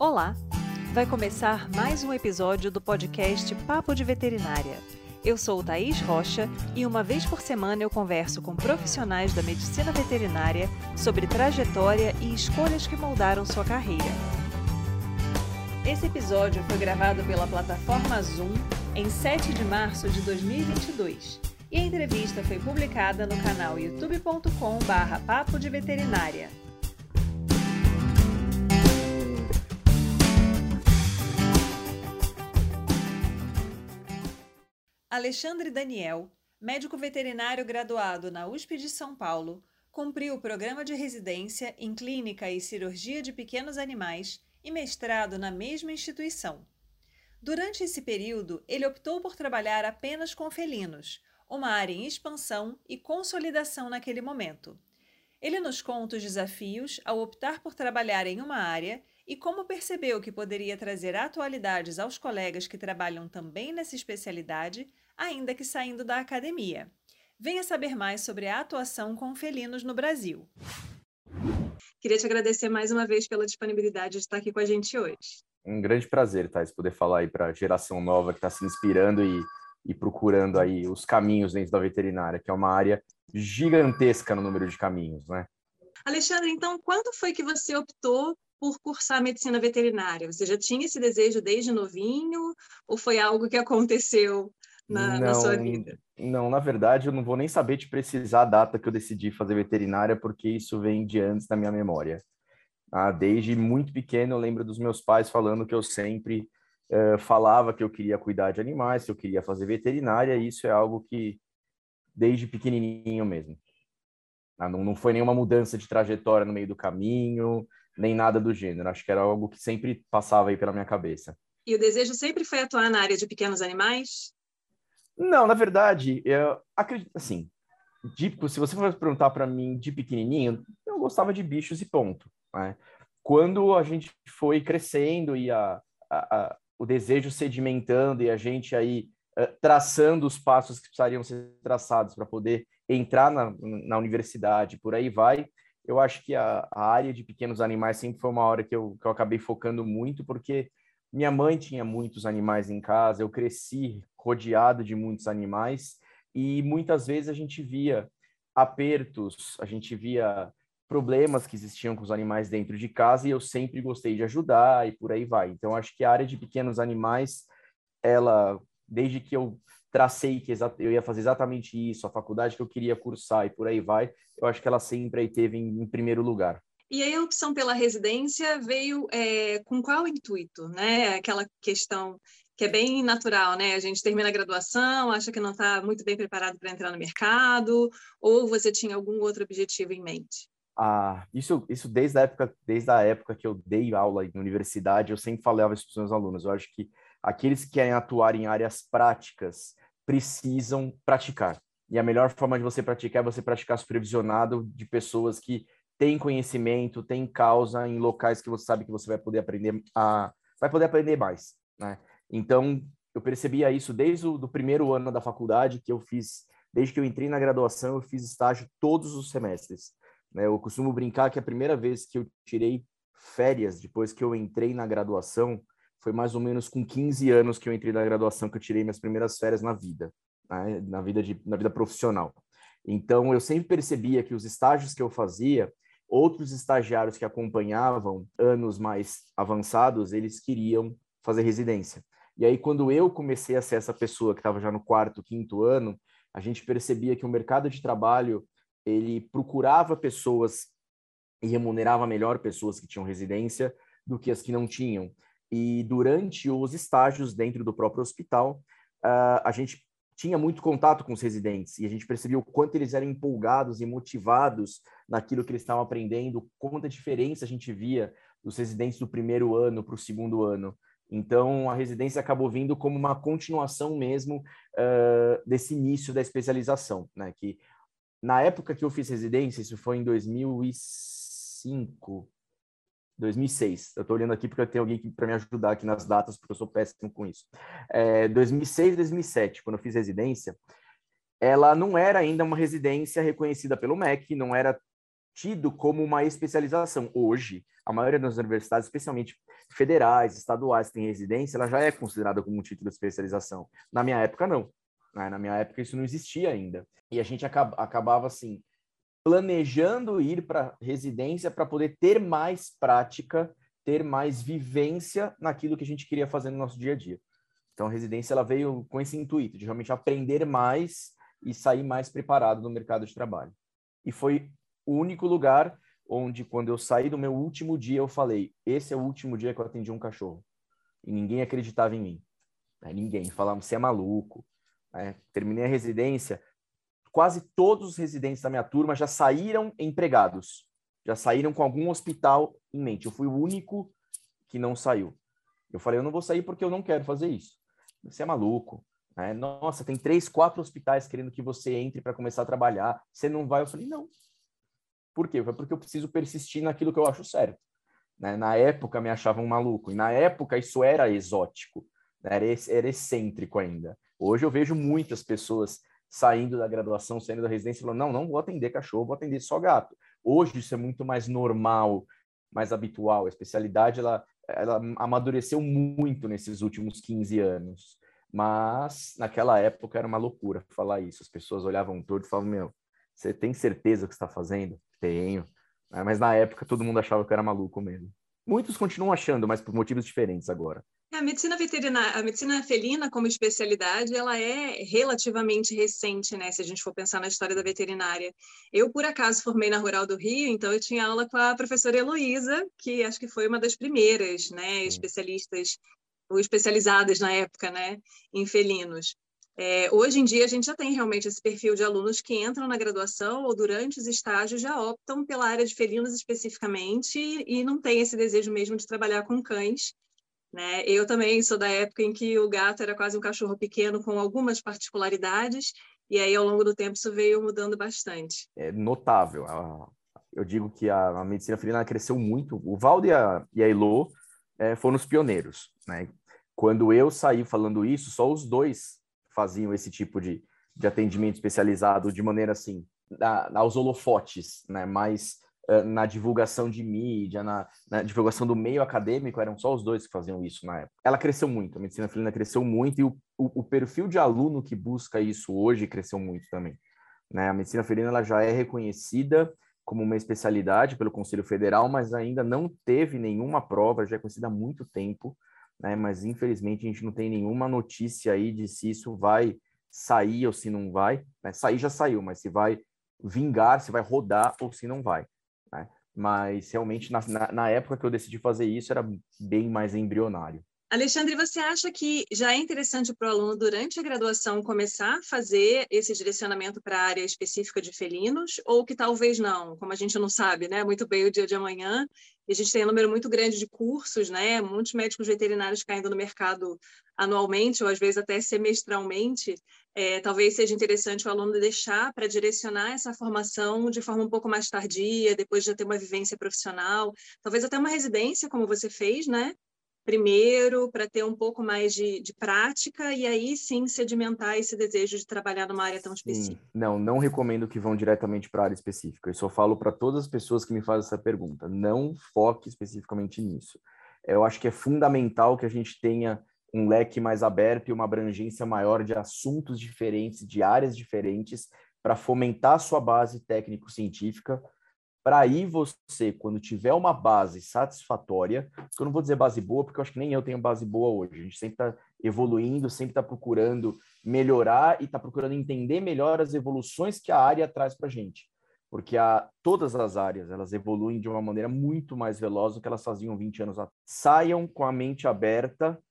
Olá! Vai começar mais um episódio do podcast Papo de Veterinária. Eu sou Thaís Rocha e uma vez por semana eu converso com profissionais da medicina veterinária sobre trajetória e escolhas que moldaram sua carreira. Esse episódio foi gravado pela plataforma Zoom em 7 de março de 2022 e a entrevista foi publicada no canal youtube.com/papo de veterinária. Alexandre Daniel, médico veterinário graduado na USP de São Paulo, cumpriu o programa de residência em Clínica e Cirurgia de Pequenos Animais e mestrado na mesma instituição. Durante esse período, ele optou por trabalhar apenas com felinos, uma área em expansão e consolidação naquele momento. Ele nos conta os desafios ao optar por trabalhar em uma área e como percebeu que poderia trazer atualidades aos colegas que trabalham também nessa especialidade, ainda que saindo da academia. Venha saber mais sobre a atuação com felinos no Brasil. Queria te agradecer mais uma vez pela disponibilidade de estar aqui com a gente hoje. Um grande prazer, Thais, poder falar aí para a geração nova que está se inspirando e, e procurando aí os caminhos dentro da veterinária, que é uma área gigantesca no número de caminhos, né? Alexandre, então, quando foi que você optou por cursar medicina veterinária? Você já tinha esse desejo desde novinho ou foi algo que aconteceu na, não, na sua vida? Não, na verdade, eu não vou nem saber te precisar a data que eu decidi fazer veterinária, porque isso vem de antes da minha memória. Ah, desde muito pequeno, eu lembro dos meus pais falando que eu sempre uh, falava que eu queria cuidar de animais, que eu queria fazer veterinária, e isso é algo que, desde pequenininho mesmo. Ah, não, não foi nenhuma mudança de trajetória no meio do caminho, nem nada do gênero. Acho que era algo que sempre passava aí pela minha cabeça. E o desejo sempre foi atuar na área de pequenos animais? Não, na verdade, eu acredito assim. De, se você for perguntar para mim de pequenininho, eu gostava de bichos e ponto. Né? Quando a gente foi crescendo e a, a, a, o desejo sedimentando e a gente aí uh, traçando os passos que precisariam ser traçados para poder entrar na, na universidade, por aí vai, eu acho que a, a, área de pequenos animais sempre foi uma hora que eu, que eu acabei focando muito, porque minha mãe tinha muitos animais em casa, eu cresci rodeado de muitos animais e muitas vezes a gente via apertos, a gente via problemas que existiam com os animais dentro de casa e eu sempre gostei de ajudar e por aí vai. Então acho que a área de pequenos animais, ela desde que eu tracei que eu ia fazer exatamente isso, a faculdade que eu queria cursar e por aí vai, eu acho que ela sempre aí teve em, em primeiro lugar. E aí a opção pela residência veio é, com qual intuito, né? Aquela questão que é bem natural, né? A gente termina a graduação, acha que não está muito bem preparado para entrar no mercado, ou você tinha algum outro objetivo em mente? Ah, isso, isso desde a época, desde a época que eu dei aula na universidade, eu sempre falava isso para os meus alunos. Eu acho que aqueles que querem atuar em áreas práticas precisam praticar. E a melhor forma de você praticar é você praticar supervisionado de pessoas que têm conhecimento, têm causa em locais que você sabe que você vai poder aprender a vai poder aprender mais, né? Então, eu percebia isso desde o do primeiro ano da faculdade que eu fiz, desde que eu entrei na graduação, eu fiz estágio todos os semestres. Né? Eu costumo brincar que a primeira vez que eu tirei férias depois que eu entrei na graduação foi mais ou menos com 15 anos que eu entrei na graduação que eu tirei minhas primeiras férias na vida, né? na vida de, na vida profissional. Então eu sempre percebia que os estágios que eu fazia, outros estagiários que acompanhavam anos mais avançados, eles queriam fazer residência. E aí quando eu comecei a ser essa pessoa que estava já no quarto, quinto ano, a gente percebia que o mercado de trabalho ele procurava pessoas e remunerava melhor pessoas que tinham residência do que as que não tinham. E durante os estágios dentro do próprio hospital, uh, a gente tinha muito contato com os residentes e a gente percebia o quanto eles eram empolgados e motivados naquilo que eles estavam aprendendo, quanta diferença a gente via dos residentes do primeiro ano para o segundo ano. Então, a residência acabou vindo como uma continuação mesmo uh, desse início da especialização, né? Que na época que eu fiz residência, isso foi em 2005, 2006. Eu estou olhando aqui porque eu tenho alguém para me ajudar aqui nas datas, porque eu sou péssimo com isso. É, 2006, 2007, quando eu fiz residência, ela não era ainda uma residência reconhecida pelo MEC, não era tido como uma especialização. Hoje, a maioria das universidades, especialmente federais, estaduais, que têm residência, ela já é considerada como um título de especialização. Na minha época, não. Né? Na minha época, isso não existia ainda. E a gente acabava, assim, planejando ir para residência para poder ter mais prática, ter mais vivência naquilo que a gente queria fazer no nosso dia a dia. Então, a residência ela veio com esse intuito de realmente aprender mais e sair mais preparado no mercado de trabalho. E foi o único lugar onde, quando eu saí do meu último dia, eu falei: esse é o último dia que eu atendi um cachorro. E ninguém acreditava em mim. Né? Ninguém. Falava: você é maluco. Né? Terminei a residência. Quase todos os residentes da minha turma já saíram empregados. Já saíram com algum hospital em mente. Eu fui o único que não saiu. Eu falei: eu não vou sair porque eu não quero fazer isso. Você é maluco. Né? Nossa, tem três, quatro hospitais querendo que você entre para começar a trabalhar. Você não vai? Eu falei: não, por quê? Porque eu preciso persistir naquilo que eu acho certo. Né? Na época me achavam maluco, e na época isso era exótico, né? era, era excêntrico ainda. Hoje eu vejo muitas pessoas saindo da graduação, saindo da residência, falando: não, não vou atender cachorro, vou atender só gato. Hoje isso é muito mais normal, mais habitual. A especialidade ela, ela amadureceu muito nesses últimos 15 anos. Mas naquela época era uma loucura falar isso. As pessoas olhavam todo e falavam: meu, você tem certeza que está fazendo? Tenho. É, mas na época todo mundo achava que eu era maluco mesmo. Muitos continuam achando, mas por motivos diferentes agora. A medicina veterinária, a medicina felina como especialidade, ela é relativamente recente, né? Se a gente for pensar na história da veterinária. Eu, por acaso, formei na Rural do Rio, então eu tinha aula com a professora Heloísa, que acho que foi uma das primeiras, né? Especialistas ou especializadas na época, né? Em felinos. É, hoje em dia, a gente já tem realmente esse perfil de alunos que entram na graduação ou durante os estágios já optam pela área de felinos especificamente e não tem esse desejo mesmo de trabalhar com cães. Né? Eu também sou da época em que o gato era quase um cachorro pequeno com algumas particularidades, e aí ao longo do tempo isso veio mudando bastante. É notável. Eu digo que a, medicina felina cresceu muito. O Valdo e a, e a Elo é, foram os pioneiros. Né? Quando eu saí falando isso, só os dois faziam esse tipo de, de atendimento especializado de maneira assim, aos holofotes, né? mais uh, na divulgação de mídia, na, na, divulgação do meio acadêmico, eram só os dois que faziam isso na época. Ela cresceu muito, a medicina felina cresceu muito e o, o, o perfil de aluno que busca isso hoje cresceu muito também. Né? A medicina felina ela já é reconhecida como uma especialidade pelo Conselho Federal, mas ainda não teve nenhuma prova, já é conhecida há muito tempo, né? Mas infelizmente a gente não tem nenhuma notícia aí de se isso vai sair ou se não vai. Né? Sair já saiu, mas se vai vingar, se vai rodar ou se não vai. Né? Mas realmente na, na, na época que eu decidi fazer isso era bem mais embrionário. Alexandre, você acha que já é interessante para o aluno, durante a graduação, começar a fazer esse direcionamento para a área específica de felinos, ou que talvez não, como a gente não sabe né, muito bem o dia de amanhã, e a gente tem um número muito grande de cursos, né, muitos médicos veterinários caindo no mercado anualmente, ou às vezes até semestralmente, é, talvez seja interessante o aluno deixar para direcionar essa formação de forma um pouco mais tardia, depois de já ter uma vivência profissional, talvez até uma residência, como você fez, né? Primeiro para ter um pouco mais de, de, prática e aí sim sedimentar esse desejo de trabalhar numa área tão específica? Não, não recomendo que vão diretamente para a área específica. Eu só falo para todas as pessoas que me fazem essa pergunta. Não foque especificamente nisso. Eu acho que é fundamental que a gente tenha um leque mais aberto e uma abrangência maior de assuntos diferentes, de áreas diferentes, para fomentar a sua base técnico-científica para aí você, quando tiver uma base satisfatória, que eu não vou dizer base boa, porque eu acho que nem eu tenho base boa hoje. A gente sempre está evoluindo, sempre está procurando melhorar e está procurando entender melhor as evoluções que a área traz para a gente. Porque a, todas as áreas, elas evoluem de uma maneira muito mais veloz do que elas faziam 20 anos atrás. Saiam com a mente aberta,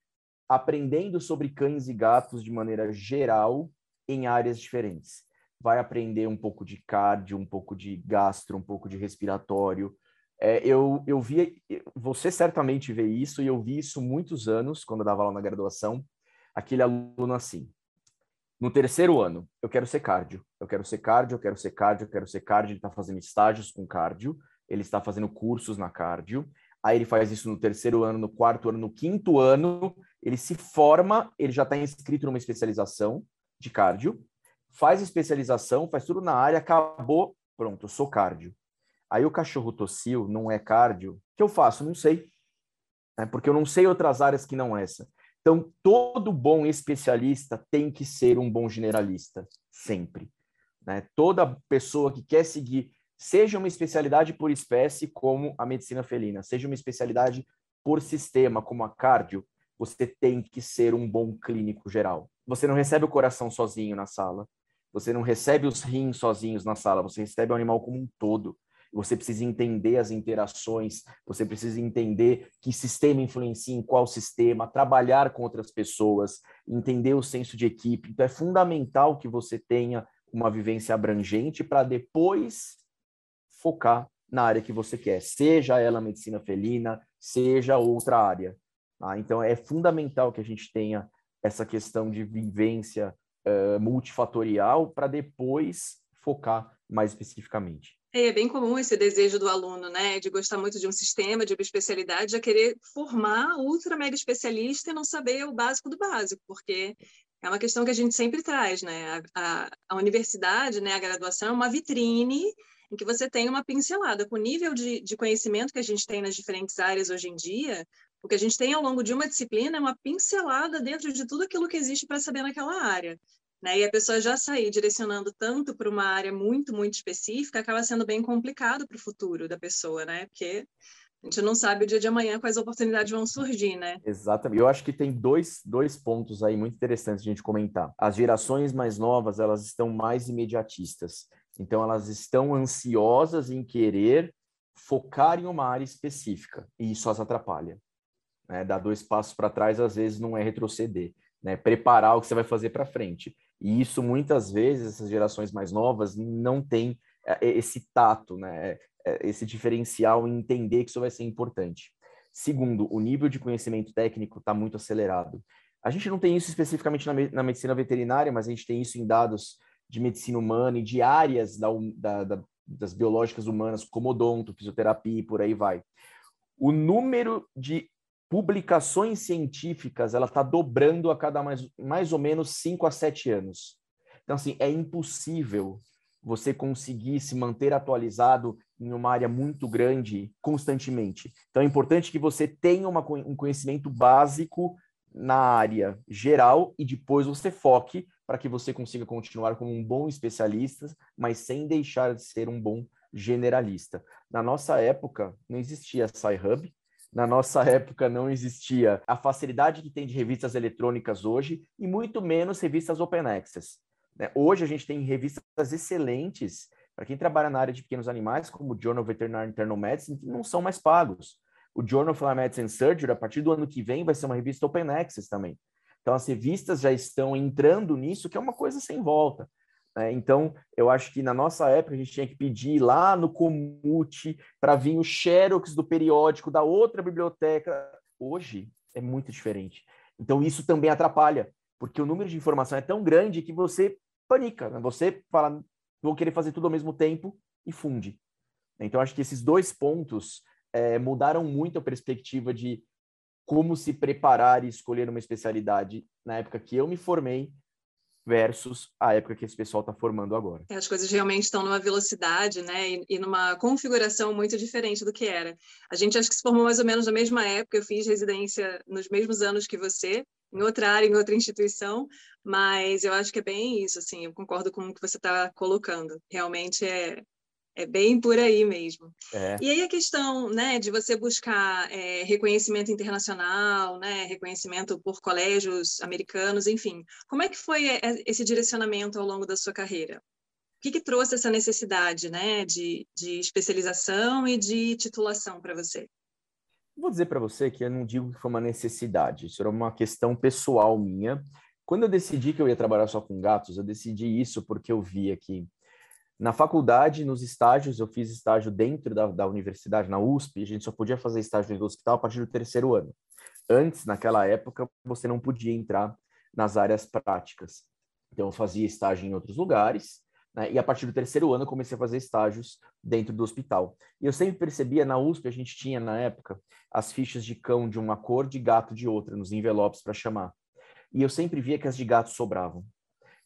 aprendendo sobre cães e gatos de maneira geral em áreas diferentes vai aprender um pouco de cardio, um pouco de gastro, um pouco de respiratório. É, eu, eu vi, você certamente vê isso, e eu vi isso muitos anos, quando eu dava aula na graduação, aquele aluno assim, no terceiro ano, eu quero ser cardio, eu quero ser cardio, eu quero ser cardio, eu quero ser cardio, ele está fazendo estágios com cardio, ele está fazendo cursos na cardio, aí ele faz isso no terceiro ano, no quarto ano, no quinto ano, ele se forma, ele já está inscrito numa especialização de cardio, faz especialização, faz tudo na área, acabou, pronto, eu sou cardio. Aí o cachorro tossiu, não é cardio. O que eu faço? Não sei. Né? Porque eu não sei outras áreas que não essa. Então, todo bom especialista tem que ser um bom generalista, sempre. Né? Toda pessoa que quer seguir, seja uma especialidade por espécie, como a medicina felina, seja uma especialidade por sistema, como a cardio, você tem que ser um bom clínico geral. Você não recebe o coração sozinho na sala, você não recebe os rins sozinhos na sala, você recebe o animal como um todo. Você precisa entender as interações, você precisa entender que sistema influencia em qual sistema, trabalhar com outras pessoas, entender o senso de equipe. Então, é fundamental que você tenha uma vivência abrangente para depois focar na área que você quer, seja ela medicina felina, seja outra área. Tá? Então, é fundamental que a gente tenha essa questão de vivência uh, multifatorial para depois focar mais especificamente. É, é bem comum esse desejo do aluno, né, de gostar muito de um sistema, de uma especialidade, já querer formar ultra mega especialista e não saber o básico do básico, porque é uma questão que a gente sempre traz, né? A, a, a universidade, né, a graduação é uma vitrine em que você tem uma pincelada. Com o nível de, de conhecimento que a gente tem nas diferentes áreas hoje em dia, o que a gente tem ao longo de uma disciplina é uma pincelada dentro de tudo aquilo que existe para saber naquela área. Né? E a pessoa já sair direcionando tanto para uma área muito, muito específica acaba sendo bem complicado para o futuro da pessoa, né? Porque a gente não sabe o dia de amanhã quais oportunidades vão surgir, né? Exatamente. Eu acho que tem dois, dois pontos aí muito interessantes de a gente comentar. As gerações mais novas, elas estão mais imediatistas. Então, elas estão ansiosas em querer focar em uma área específica. E isso as atrapalha. Né? Dar dois passos para trás, às vezes, não é retroceder. Né? Preparar o que você vai fazer para frente. E isso, muitas vezes, essas gerações mais novas não têm é, esse tato, né? É, esse diferencial em entender que isso vai ser importante. Segundo, o nível de conhecimento técnico está muito acelerado. A gente não tem isso especificamente na, na, medicina veterinária, mas a gente tem isso em dados de medicina humana e de áreas da, da, da, das biológicas humanas, como odonto, fisioterapia e por aí vai. O número de publicações científicas ela está dobrando a cada mais, mais ou menos 5 a 7 anos. Então, assim, é impossível você conseguir se manter atualizado em uma área muito grande constantemente. Então, é importante que você tenha uma, um conhecimento básico na área geral e depois você foque para que você consiga continuar como um bom especialista, mas sem deixar de ser um bom generalista. Na nossa época, não existia Sci-Hub, na nossa época não existia a facilidade que tem de revistas eletrônicas hoje e muito menos revistas open access. Né? Hoje a gente tem revistas excelentes para quem trabalha na área de pequenos animais, como o Journal of Veterinary Internal Medicine, que não são mais pagos. O Journal of Medicine Surgery, a partir do ano que vem, vai ser uma revista open access também. Então, as revistas já estão entrando nisso, que é uma coisa sem volta. Né? Então, eu acho que na nossa época a gente tinha que pedir lá no Comute para vir o xerox do periódico da outra biblioteca. Hoje é muito diferente. Então, isso também atrapalha, porque o número de informação é tão grande que você panica. Né? Você fala, vou querer fazer tudo ao mesmo tempo e funde. Então, acho que esses dois pontos é, mudaram muito a perspectiva de como se preparar e escolher uma especialidade na época que eu me formei versus a época que esse pessoal está formando agora. É, as coisas realmente estão numa velocidade, né, e, numa configuração muito diferente do que era. A gente acho que se formou mais ou menos na mesma época, eu fiz residência nos mesmos anos que você, em outra área, em outra instituição, mas eu acho que é bem isso, assim, eu concordo com o que você está colocando. Realmente é, é bem por aí mesmo. É. E aí a questão né, de você buscar é, reconhecimento internacional, né, reconhecimento por colégios americanos, enfim. Como é que foi é, esse direcionamento ao longo da sua carreira? O que, que trouxe essa necessidade né, de, de especialização e de titulação para você? Vou dizer para você que eu não digo que foi uma necessidade, isso era uma questão pessoal minha. Quando eu decidi que eu ia trabalhar só com gatos, eu decidi isso porque eu via que na faculdade, nos estágios, eu fiz estágio dentro da, da universidade, na USP, a gente só podia fazer estágio no hospital a partir do terceiro ano. Antes, naquela época, você não podia entrar nas áreas práticas. Então, eu fazia estágio em outros lugares, né? e a partir do terceiro ano, eu comecei a fazer estágios dentro do hospital. E eu sempre percebia, na USP, a gente tinha, na época, as fichas de cão de uma cor, de gato de outra, nos envelopes para chamar. E eu sempre via que as de gato sobravam.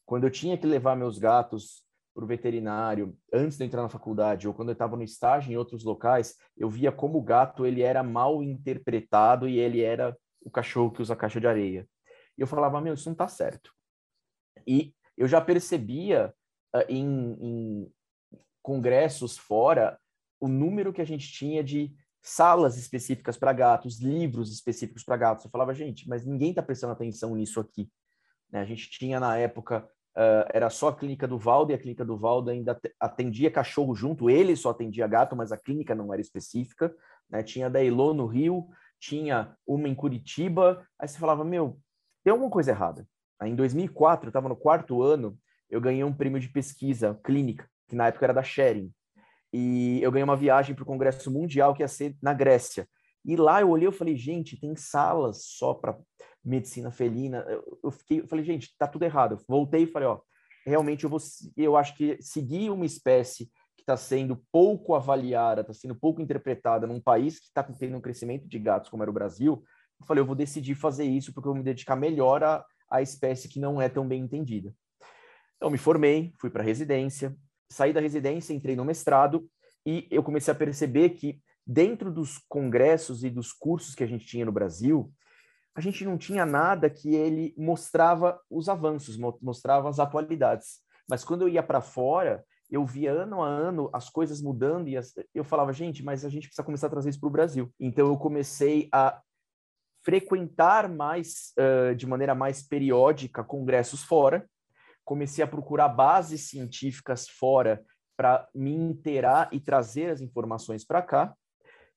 Quando eu tinha que levar meus gatos para o veterinário antes de entrar na faculdade ou quando eu estava no estágio em outros locais, eu via como o gato ele era mal interpretado e ele era o cachorro que usa caixa de areia. E eu falava, meu, isso não está certo. E eu já percebia uh, em, em congressos fora o número que a gente tinha de salas específicas para gatos, livros específicos para gatos. Eu falava, gente, mas ninguém está prestando atenção nisso aqui. Né? A gente tinha na época, uh, era só a clínica do Valdo, e a clínica do Valdo ainda atendia cachorro junto, ele só atendia gato, mas a clínica não era específica. Né? Tinha da Elo no Rio, tinha uma em Curitiba. Aí você falava, meu, tem alguma coisa errada. Aí, em 2004, eu estava no quarto ano, eu ganhei um prêmio de pesquisa clínica, que na época era da Sharing. E eu ganhei uma viagem para o Congresso Mundial, que ia ser na Grécia. E lá eu olhei e falei, gente, tem salas só para medicina felina. Eu, eu, fiquei, eu falei, gente, tá tudo errado. Eu voltei e falei, ó, realmente eu vou, eu acho que seguir uma espécie que está sendo pouco avaliada, está sendo pouco interpretada num país que está tendo um crescimento de gatos como era o Brasil, eu falei, eu vou decidir fazer isso porque eu vou me dedicar melhor à, à espécie que não é tão bem entendida. Então, me formei, fui para residência, saí da residência, entrei no mestrado e eu comecei a perceber que dentro dos congressos e dos cursos que a gente tinha no Brasil, a gente não tinha nada que ele mostrava os avanços, mostrava as atualidades. Mas quando eu ia para fora, eu via ano a ano as coisas mudando e as... eu falava, gente, mas a gente precisa começar a trazer isso para o Brasil. Então eu comecei a frequentar mais, uh, de maneira mais periódica, congressos fora. Comecei a procurar bases científicas fora para me inteirar e trazer as informações para cá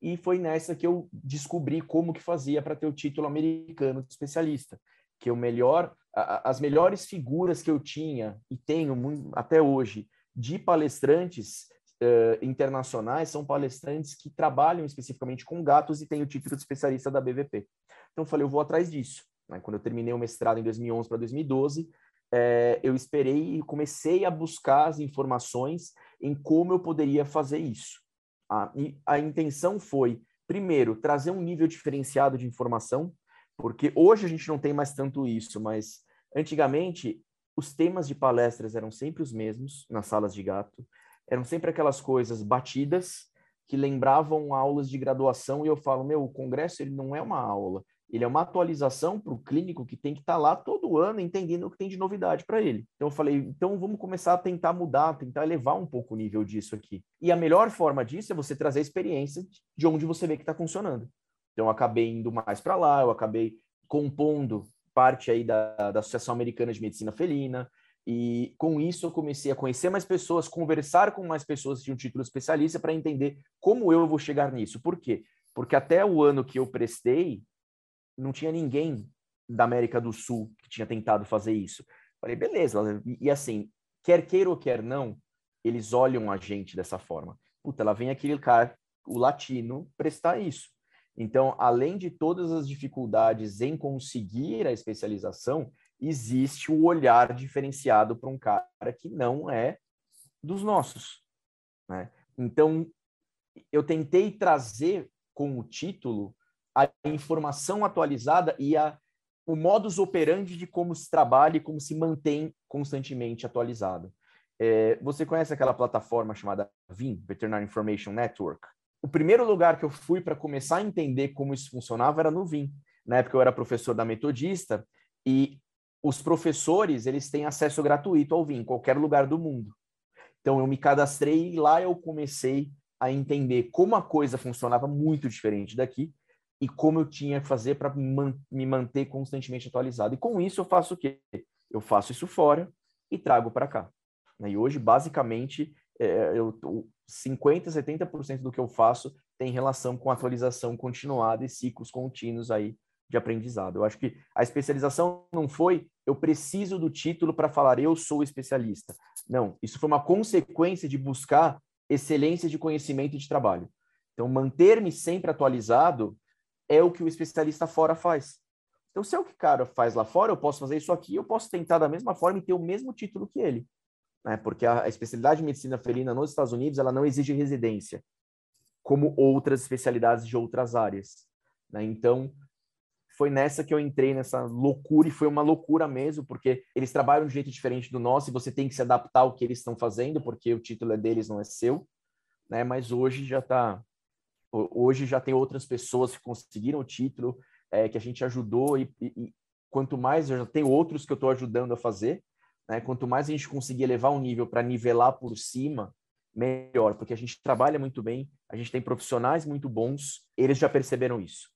e foi nessa que eu descobri como que fazia para ter o título americano de especialista, que o melhor, as melhores figuras que eu tinha e tenho muito, até hoje de palestrantes uh, internacionais são palestrantes que trabalham especificamente com gatos e têm o título de especialista da BVP. Então eu falei, eu vou atrás disso. Né? Quando eu terminei o mestrado em 2011 para 2012, é, eu esperei e comecei a buscar as informações em como eu poderia fazer isso. A, a intenção foi, primeiro, trazer um nível diferenciado de informação, porque hoje a gente não tem mais tanto isso, mas antigamente os temas de palestras eram sempre os mesmos nas salas de gato, eram sempre aquelas coisas batidas que lembravam aulas de graduação e eu falo, meu, o congresso ele não é uma aula, ele é uma atualização para o clínico que tem que estar tá lá todo ano entendendo o que tem de novidade para ele. Então eu falei, então vamos começar a tentar mudar, tentar elevar um pouco o nível disso aqui. E a melhor forma disso é você trazer a experiência de onde você vê que está funcionando. Então eu acabei indo mais para lá, eu acabei compondo parte aí da, da Associação Americana de Medicina Felina, e com isso eu comecei a conhecer mais pessoas, conversar com mais pessoas que tinham título especialista para entender como eu vou chegar nisso. Por quê? Porque até o ano que eu prestei, não tinha ninguém da América do Sul que tinha tentado fazer isso. Falei, beleza. E, assim, quer queira ou quer não, eles olham a gente dessa forma. Puta, ela vem aquele cara, o latino, prestar isso. Então, além de todas as dificuldades em conseguir a especialização, existe o olhar diferenciado para um cara que não é dos nossos. Né? Então, eu tentei trazer com o título a informação atualizada e a, o modus operandi de como se trabalha e como se mantém constantemente atualizado. É, você conhece aquela plataforma chamada VIN, Veterinary Information Network? O primeiro lugar que eu fui para começar a entender como isso funcionava era no VIN. Na época eu era professor da Metodista e os professores eles têm acesso gratuito ao VIN em qualquer lugar do mundo. Então eu me cadastrei e lá eu comecei a entender como a coisa funcionava muito diferente daqui e como eu tinha que fazer para me manter constantemente atualizado. E com isso eu faço o quê? Eu faço isso fora e trago para cá. Né? E hoje, basicamente, é, eu, 50%, 70% do que eu faço tem relação com atualização continuada e ciclos contínuos aí de aprendizado. Eu acho que a especialização não foi eu preciso do título para falar eu sou especialista. Não, isso foi uma consequência de buscar excelência de conhecimento e de trabalho. Então, manter-me sempre atualizado é o que o especialista fora faz. Então, se é o que o cara faz lá fora, eu posso fazer isso aqui, eu posso tentar da mesma forma e ter o mesmo título que ele. Né? Porque a, especialidade de medicina felina nos Estados Unidos, ela não exige residência, como outras especialidades de outras áreas. Né? Então, foi nessa que eu entrei nessa loucura, e foi uma loucura mesmo, porque eles trabalham de jeito diferente do nosso, e você tem que se adaptar ao que eles estão fazendo, porque o título é deles, não é seu, né? Mas hoje já está hoje já tem outras pessoas que conseguiram o título, é, que a gente ajudou, e, e, e, quanto mais, já tenho outros que eu estou ajudando a fazer, né? quanto mais a gente conseguir elevar um nível para nivelar por cima, melhor, porque a gente trabalha muito bem, a gente tem profissionais muito bons, eles já perceberam isso.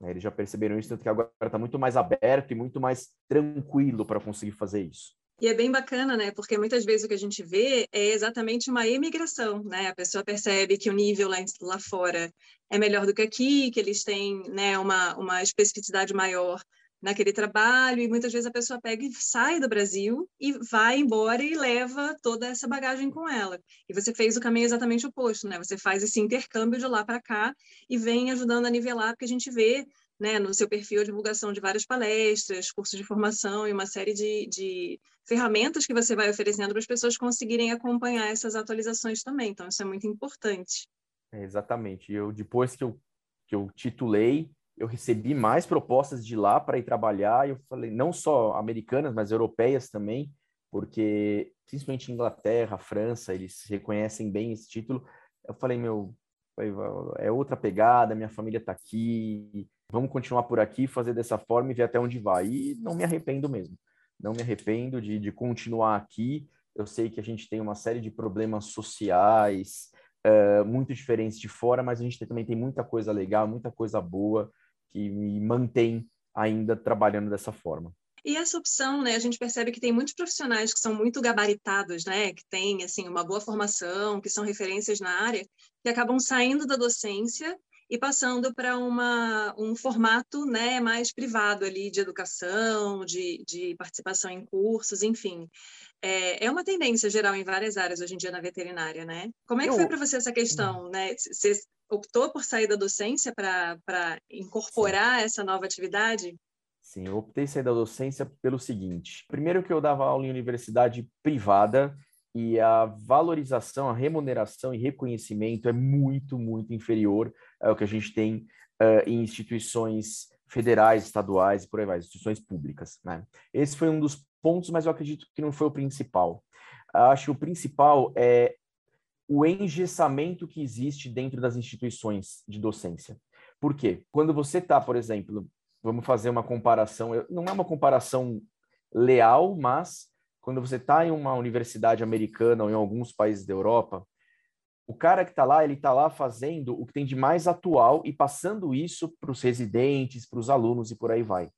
Né? Eles já perceberam isso, tanto que agora está muito mais aberto e muito mais tranquilo para conseguir fazer isso. E é bem bacana, né? Porque muitas vezes o que a gente vê é exatamente uma emigração, né? A pessoa percebe que o nível lá, lá fora é melhor do que aqui, que eles têm né, uma, uma especificidade maior naquele trabalho, e muitas vezes a pessoa pega e sai do Brasil e vai embora e leva toda essa bagagem com ela. E você fez o caminho exatamente oposto, né? Você faz esse intercâmbio de lá para cá e vem ajudando a nivelar, porque a gente vê né, no seu perfil a divulgação de várias palestras, cursos de formação e uma série de, de ferramentas que você vai oferecendo para as pessoas conseguirem acompanhar essas atualizações também. Então, isso é muito importante. É, exatamente. Eu, depois que eu, que eu titulei, eu recebi mais propostas de lá para ir trabalhar. Eu falei, não só americanas, mas europeias também, porque principalmente Inglaterra, França, eles reconhecem bem esse título. Eu falei, meu, é outra pegada, minha família está aqui, vamos continuar por aqui, fazer dessa forma e ver até onde vai. E não me arrependo mesmo. Não me arrependo de, de continuar aqui. Eu sei que a gente tem uma série de problemas sociais uh, muito diferentes de fora, mas a gente também tem muita coisa legal, muita coisa boa que me mantém ainda trabalhando dessa forma. E essa opção, né, a gente percebe que tem muitos profissionais que são muito gabaritados, né, que têm assim uma boa formação, que são referências na área, que acabam saindo da docência e passando para um formato né, mais privado ali de educação, de, de participação em cursos, enfim. É, é, uma tendência geral em várias áreas hoje em dia na veterinária, né? Como é que Eu... foi para você essa questão, né? Você optou por sair da docência para incorporar Sim. essa nova atividade? Sim, eu optei sair da docência pelo seguinte: primeiro que eu dava aula em universidade privada e a valorização, a remuneração e reconhecimento é muito, muito inferior ao que a gente tem uh, em instituições federais, estaduais e por aí vai, instituições públicas. Né? Esse foi um dos pontos, mas eu acredito que não foi o principal. Acho que o principal é o engessamento que existe dentro das instituições de docência. Por quê? Quando você está, por exemplo, vamos fazer uma comparação, não é uma comparação leal, mas quando você está em uma universidade americana ou em alguns países da Europa, o cara que está lá, ele está lá fazendo o que tem de mais atual e passando isso para os residentes, para os alunos e por aí vai.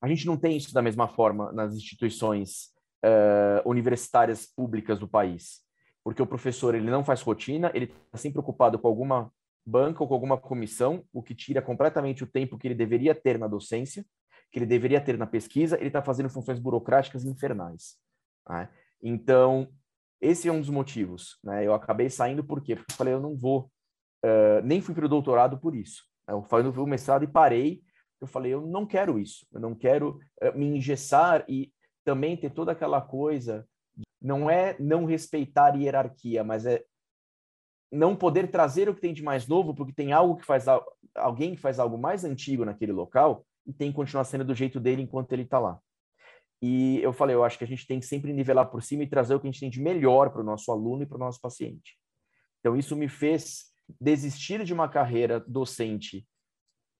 A gente não tem isso da mesma forma nas instituições uh, universitárias públicas do país, porque o professor ele não faz rotina, ele está sempre ocupado com alguma banca ou com alguma comissão, o que tira completamente o tempo que ele deveria ter na docência que ele deveria ter na pesquisa, ele está fazendo funções burocráticas infernais. Né? Então, esse é um dos motivos. Né? Eu acabei saindo por quê? Porque eu falei, eu não vou, uh, nem fui para o doutorado por isso. Eu falei o mestrado e parei. Eu falei, eu não quero isso. Eu não quero uh, me engessar e também ter toda aquela coisa. Não é não respeitar hierarquia, mas é não poder trazer o que tem de mais novo, porque tem algo que faz alguém que faz algo mais antigo naquele local e tem que continuar sendo do jeito dele enquanto ele está lá. E eu falei, eu acho que a gente tem que sempre nivelar por cima e trazer o que a gente tem de melhor para o nosso aluno e para o nosso paciente. Então, isso me fez desistir de uma carreira docente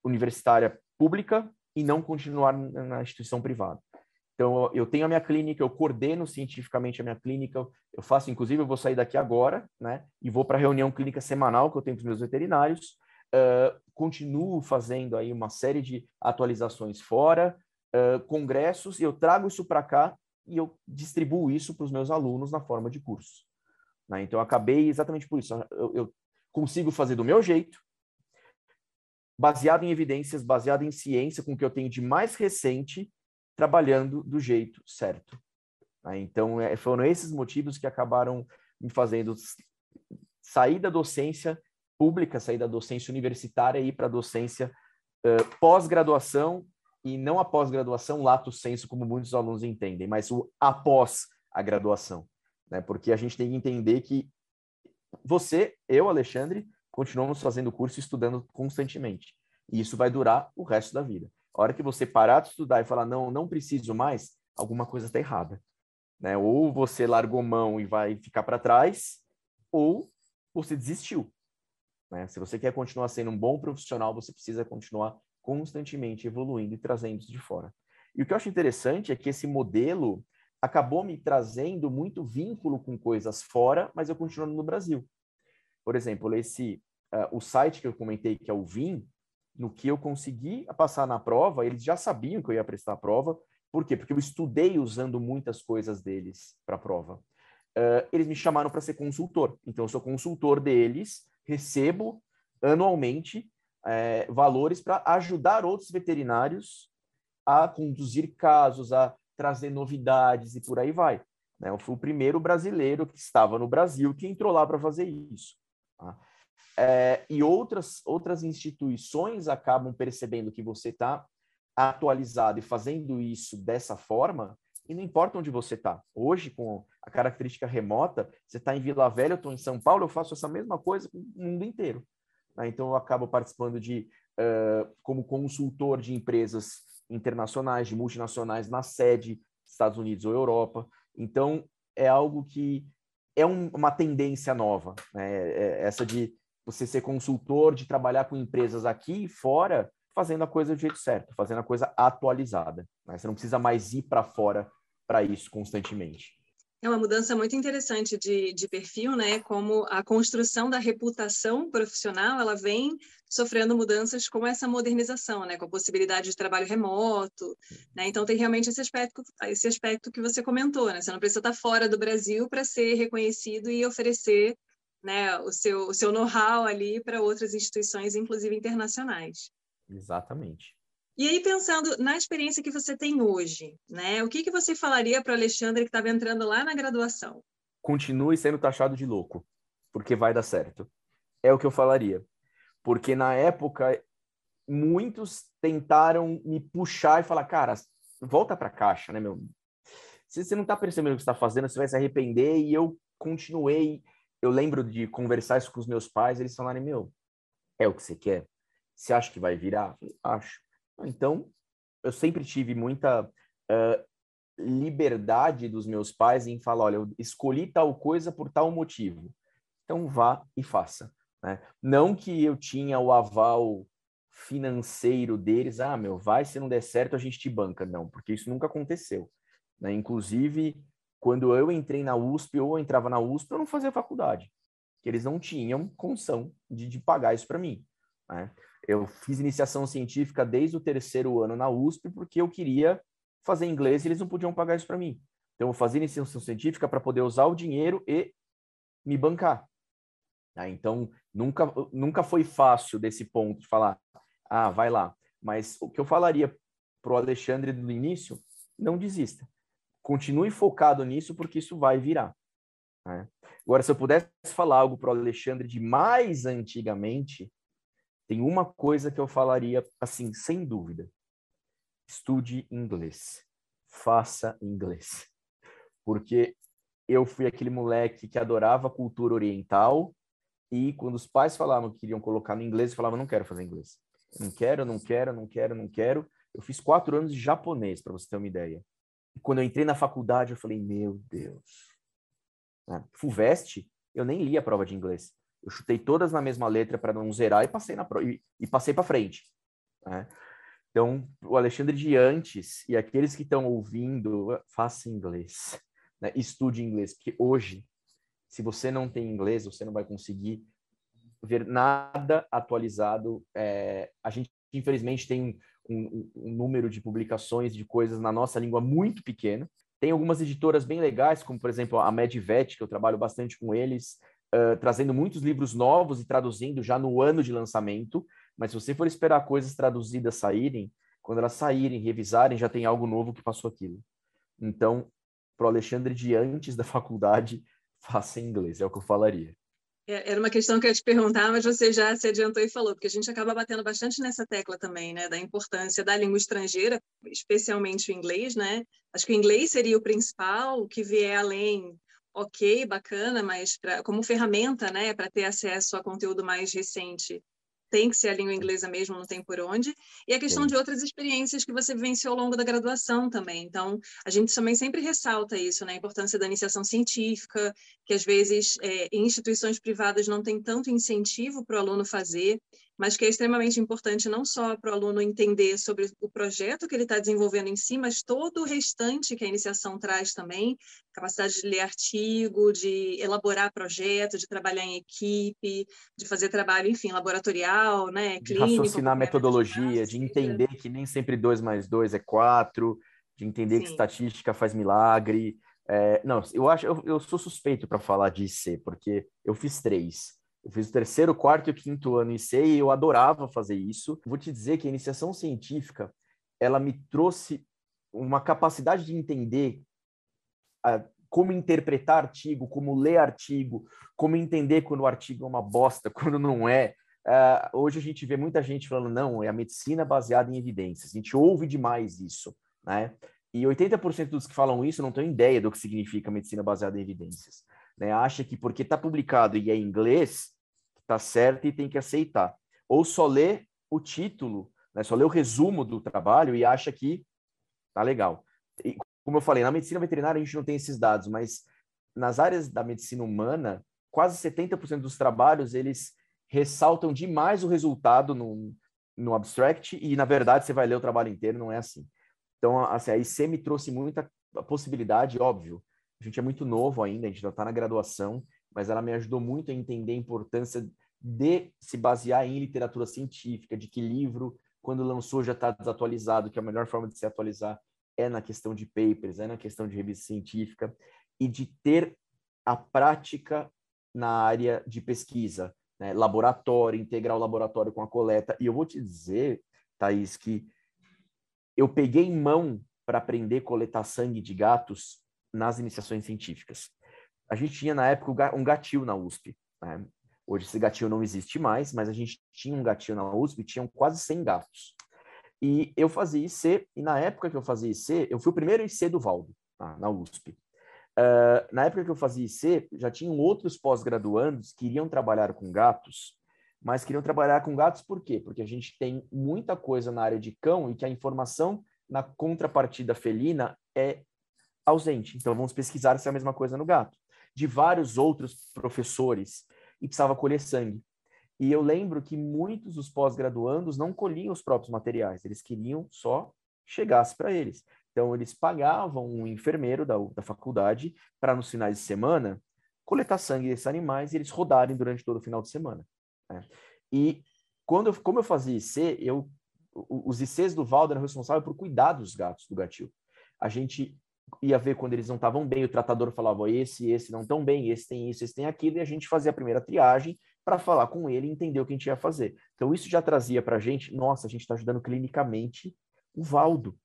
universitária pública e não continuar na instituição privada. Então, eu tenho a minha clínica, eu coordeno cientificamente a minha clínica, eu faço, inclusive, eu vou sair daqui agora, né, e vou para a reunião clínica semanal que eu tenho com os meus veterinários, uh, continuo fazendo aí uma série de atualizações fora, uh, congressos, e eu trago isso para cá e eu distribuo isso para os meus alunos na forma de cursos. Né? Então, eu acabei exatamente por isso. Eu, eu consigo fazer do meu jeito, baseado em evidências, baseado em ciência, com o que eu tenho de mais recente, trabalhando do jeito certo. Né? Então, é, foram esses motivos que acabaram me fazendo sair da docência pública, sair da docência universitária e ir para a docência uh, pós-graduação e não a pós-graduação lato senso, como muitos alunos entendem, mas o após a graduação, né? Porque a gente tem que entender que você, eu, Alexandre, continuamos fazendo curso e estudando constantemente. E isso vai durar o resto da vida. A hora que você parar de estudar e falar, não, não preciso mais, alguma coisa está errada. Né? Ou você largou mão e vai ficar para trás, ou você desistiu. Né? Se você quer continuar sendo um bom profissional, você precisa continuar constantemente evoluindo e trazendo isso de fora. E o que eu acho interessante é que esse modelo acabou me trazendo muito vínculo com coisas fora, mas eu continuando no Brasil. Por exemplo, esse uh, o site que eu comentei que é o Vim, no que eu consegui passar na prova, eles já sabiam que eu ia prestar a prova. Por quê? Porque eu estudei usando muitas coisas deles para a prova. Uh, eles me chamaram para ser consultor. Então, eu sou consultor deles, recebo anualmente é, valores para ajudar outros veterinários a conduzir casos, a trazer novidades e por aí vai. Né? Eu fui o primeiro brasileiro que estava no Brasil que entrou lá para fazer isso. Tá? É, e outras, outras instituições acabam percebendo que você está atualizado e fazendo isso dessa forma, e não importa onde você está. Hoje, com a característica remota, você está em Vila Velha, eu estou em São Paulo, eu faço essa mesma coisa com o mundo inteiro. Né? Então, eu acabo participando de, uh, como consultor de empresas internacionais, de multinacionais na sede, Estados Unidos ou Europa. Então, é algo que é um, uma tendência nova, né? É, é essa de você ser consultor, de trabalhar com empresas aqui e fora, fazendo a coisa do jeito certo, fazendo a coisa atualizada. Né? Você não precisa mais ir para fora para isso constantemente. É uma mudança muito interessante de, de perfil, né? Como a construção da reputação profissional, ela vem sofrendo mudanças com essa modernização, né? Com a possibilidade de trabalho remoto, né? Então tem realmente esse aspecto, esse aspecto que você comentou, né? Você não precisa estar fora do Brasil para ser reconhecido e oferecer, né? O seu, o seu know-how ali para outras instituições, inclusive internacionais. Exatamente. E aí, pensando na experiência que você tem hoje, né? O que, que você falaria para o Alexandre que estava entrando lá na graduação? Continue sendo taxado de louco, porque vai dar certo. É o que eu falaria. Porque na época, muitos tentaram me puxar e falar, cara, volta para a caixa, né, meu? Se você não está percebendo o que está fazendo, você vai se arrepender. E eu continuei. Eu lembro de conversar isso com os meus pais, eles falaram, meu, é o que você quer? Você acha que vai virar? Acho. Então, eu sempre tive muita uh, liberdade dos meus pais em falar: olha, eu escolhi tal coisa por tal motivo. Então, vá e faça. Né? Não que eu tinha o aval financeiro deles, ah, meu, vai, se não der certo, a gente te banca. Não, porque isso nunca aconteceu. Né? Inclusive, quando eu entrei na USP ou eu entrava na USP, eu não fazia faculdade. Que eles não tinham condição de, de pagar isso para mim. Né? Eu fiz iniciação científica desde o terceiro ano na USP porque eu queria fazer inglês e eles não podiam pagar isso para mim. Então, eu fazia iniciação científica para poder usar o dinheiro e me bancar. Ah, então, nunca, nunca foi fácil desse ponto de falar, ah, vai lá. Mas o que eu falaria para o Alexandre no início, não desista. Continue focado nisso, porque isso vai virar. Né? Agora, se eu pudesse falar algo para o Alexandre de mais antigamente, tem uma coisa que eu falaria assim, sem dúvida. Estude inglês. Faça inglês. Porque eu fui aquele moleque que adorava a cultura oriental e quando os pais falavam que queriam colocar no inglês, eu falava, não quero fazer inglês. Não quero, não quero, não quero, não quero. Eu fiz quatro anos de japonês, para você ter uma ideia. E quando eu entrei na faculdade, eu falei, meu Deus. Ah, FUVEST, eu nem li a prova de inglês. Eu chutei todas na mesma letra para não zerar e passei na e, e passei para frente. Né? Então, o Alexandre de antes e aqueles que estão ouvindo, faça inglês, né? estude inglês, porque hoje, se você não tem inglês, você não vai conseguir ver nada atualizado. É, a gente, infelizmente, tem um, um, número de publicações de coisas na nossa língua muito pequeno. Tem algumas editoras bem legais, como, por exemplo, a Medvet, que eu trabalho bastante com eles, uh, trazendo muitos livros novos e traduzindo já no ano de lançamento, mas se você for esperar coisas traduzidas saírem, quando elas saírem, revisarem, já tem algo novo que passou aquilo. Então, para o Alexandre de antes da faculdade, faça inglês, é o que eu falaria. É, era uma questão que eu ia te perguntar, mas você já se adiantou e falou, porque a gente acaba batendo bastante nessa tecla também, né, da importância da língua estrangeira, especialmente o inglês, né? Acho que o inglês seria o principal, o que vier além ok, bacana, mas pra, como ferramenta, né, para ter acesso a conteúdo mais recente, tem que ser a língua inglesa mesmo, não tem por onde, e a questão Sim. de outras experiências que você vivenciou ao longo da graduação também. Então, a gente também sempre ressalta isso, né? A importância da iniciação científica, que às vezes é, em instituições privadas não tem tanto incentivo para o aluno fazer, mas que é extremamente importante não só para o aluno entender sobre o projeto que ele está desenvolvendo em si, mas todo o restante que a iniciação traz também, capacidade de ler artigo, de elaborar projeto, de trabalhar em equipe, de fazer trabalho, enfim, laboratorial, né, de clínico. raciocinar metodologia, de entender que nem sempre dois mais dois é quatro, de entender Sim. que estatística faz milagre. É, não, eu acho, eu, eu sou suspeito para falar de IC, porque eu fiz três. Eu fiz o terceiro, quarto e quinto ano em IC e eu adorava fazer isso. Vou te dizer que a iniciação científica, ela me trouxe uma capacidade de entender a, como interpretar artigo, como ler artigo, como entender quando o artigo é uma bosta, quando não é. Uh, hoje a gente vê muita gente falando, não, é a medicina baseada em evidências. A gente ouve demais isso, né? E 80% dos que falam isso não têm ideia do que significa medicina baseada em evidências. Né? Acha que porque está publicado e é em inglês, tá certo e tem que aceitar. Ou só lê o título, né, só lê o resumo do trabalho e acha que tá legal. E, como eu falei, na medicina veterinária a gente não tem esses dados, mas nas áreas da medicina humana, quase 70% dos trabalhos eles ressaltam demais o resultado no, no abstract e, na verdade, você vai ler o trabalho inteiro, não é assim. Então, assim, a IC me trouxe muita possibilidade, óbvio. A gente é muito novo ainda, a gente já está na graduação, mas ela me ajudou muito a entender a importância de se basear em literatura científica, de que livro, quando lançou, já está desatualizado, que a melhor forma de se atualizar é na questão de papers, é na questão de revista científica, e de ter a prática na área de pesquisa, né? laboratório, integrar o laboratório com a coleta. E eu vou te dizer, Thaís, que eu peguei mão para aprender a coletar sangue de gatos nas iniciações científicas a gente tinha na época um gatil na USP. Né? Hoje esse gatil não existe mais, mas a gente tinha um gatil na USP e tinham quase 100 gatos. E eu fazia IC, e na época que eu fazia IC, eu fui o primeiro IC do Valdo, tá? na USP. Uh, na época que eu fazia IC, já tinham outros pós-graduandos que iriam trabalhar com gatos, mas queriam trabalhar com gatos por quê? Porque a gente tem muita coisa na área de cão e que a informação na contrapartida felina é ausente. Então vamos pesquisar se é a mesma coisa no gato de vários outros professores e precisava colher sangue. E eu lembro que muitos dos pós-graduandos não colhiam os próprios materiais, eles queriam só chegasse para eles. Então, eles pagavam um enfermeiro da, da faculdade para, nos finais de semana, coletar sangue desses animais e eles rodarem durante todo o final de semana. Né? E quando eu, como eu fazia IC, eu, os ICs do Valdo eram responsáveis por cuidar dos gatos do gatil. A gente ia ver quando eles não estavam bem, o tratador falava, esse, esse não estão bem, esse tem isso, esse tem aquilo, e a gente fazia a primeira triagem para falar com ele e entender o que a gente ia fazer. Então, isso já trazia para a gente, nossa, a gente está ajudando clinicamente o Valdo.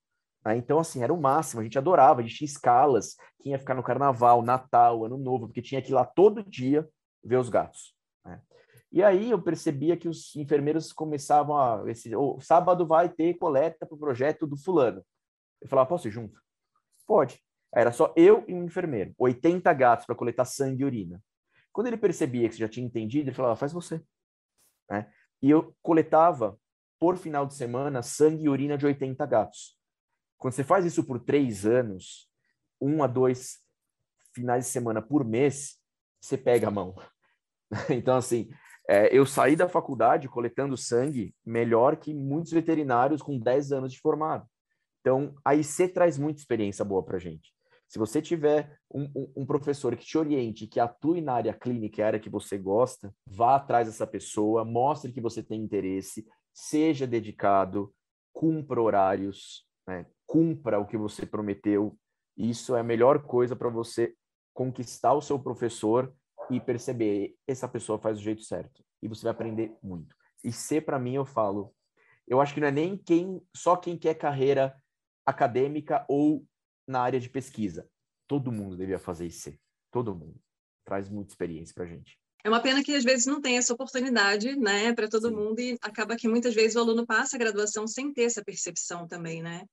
Né? Então, assim, era o máximo, a gente adorava, a gente tinha escalas, quem ia ficar no carnaval, Natal, Ano Novo, porque tinha que ir lá todo dia ver os gatos. Né? E aí eu percebia que os enfermeiros começavam a. Esse, oh, sábado vai ter coleta para o projeto do fulano. Eu falava, posso ir junto? Pode. Era só eu e um enfermeiro, 80 gatos para coletar sangue e urina. Quando ele percebia que você já tinha entendido, ele falava, faz você. Né? E eu coletava, por final de semana, sangue e urina de 80 gatos. Quando você faz isso por três anos, um a dois finais de semana por mês, você pega a mão. Então, assim, é, eu saí da faculdade coletando sangue melhor que muitos veterinários com 10 anos de formado. Então, a IC traz muita experiência boa para a gente. Se você tiver um, um, um, professor que te oriente, que atue na área clínica, a área que você gosta, vá atrás dessa pessoa, mostre que você tem interesse, seja dedicado, cumpra horários, né? cumpra o que você prometeu. Isso é a melhor coisa para você conquistar o seu professor e perceber essa pessoa faz do jeito certo. E você vai aprender muito. E ser para mim eu falo, eu acho que não é nem quem só quem quer carreira acadêmica ou na área de pesquisa. Todo mundo devia fazer isso. Todo mundo. Traz muita experiência para a gente. É uma pena que às vezes não tem essa oportunidade, né, para todo Sim. mundo e acaba que muitas vezes o aluno passa a graduação sem ter essa percepção também, né?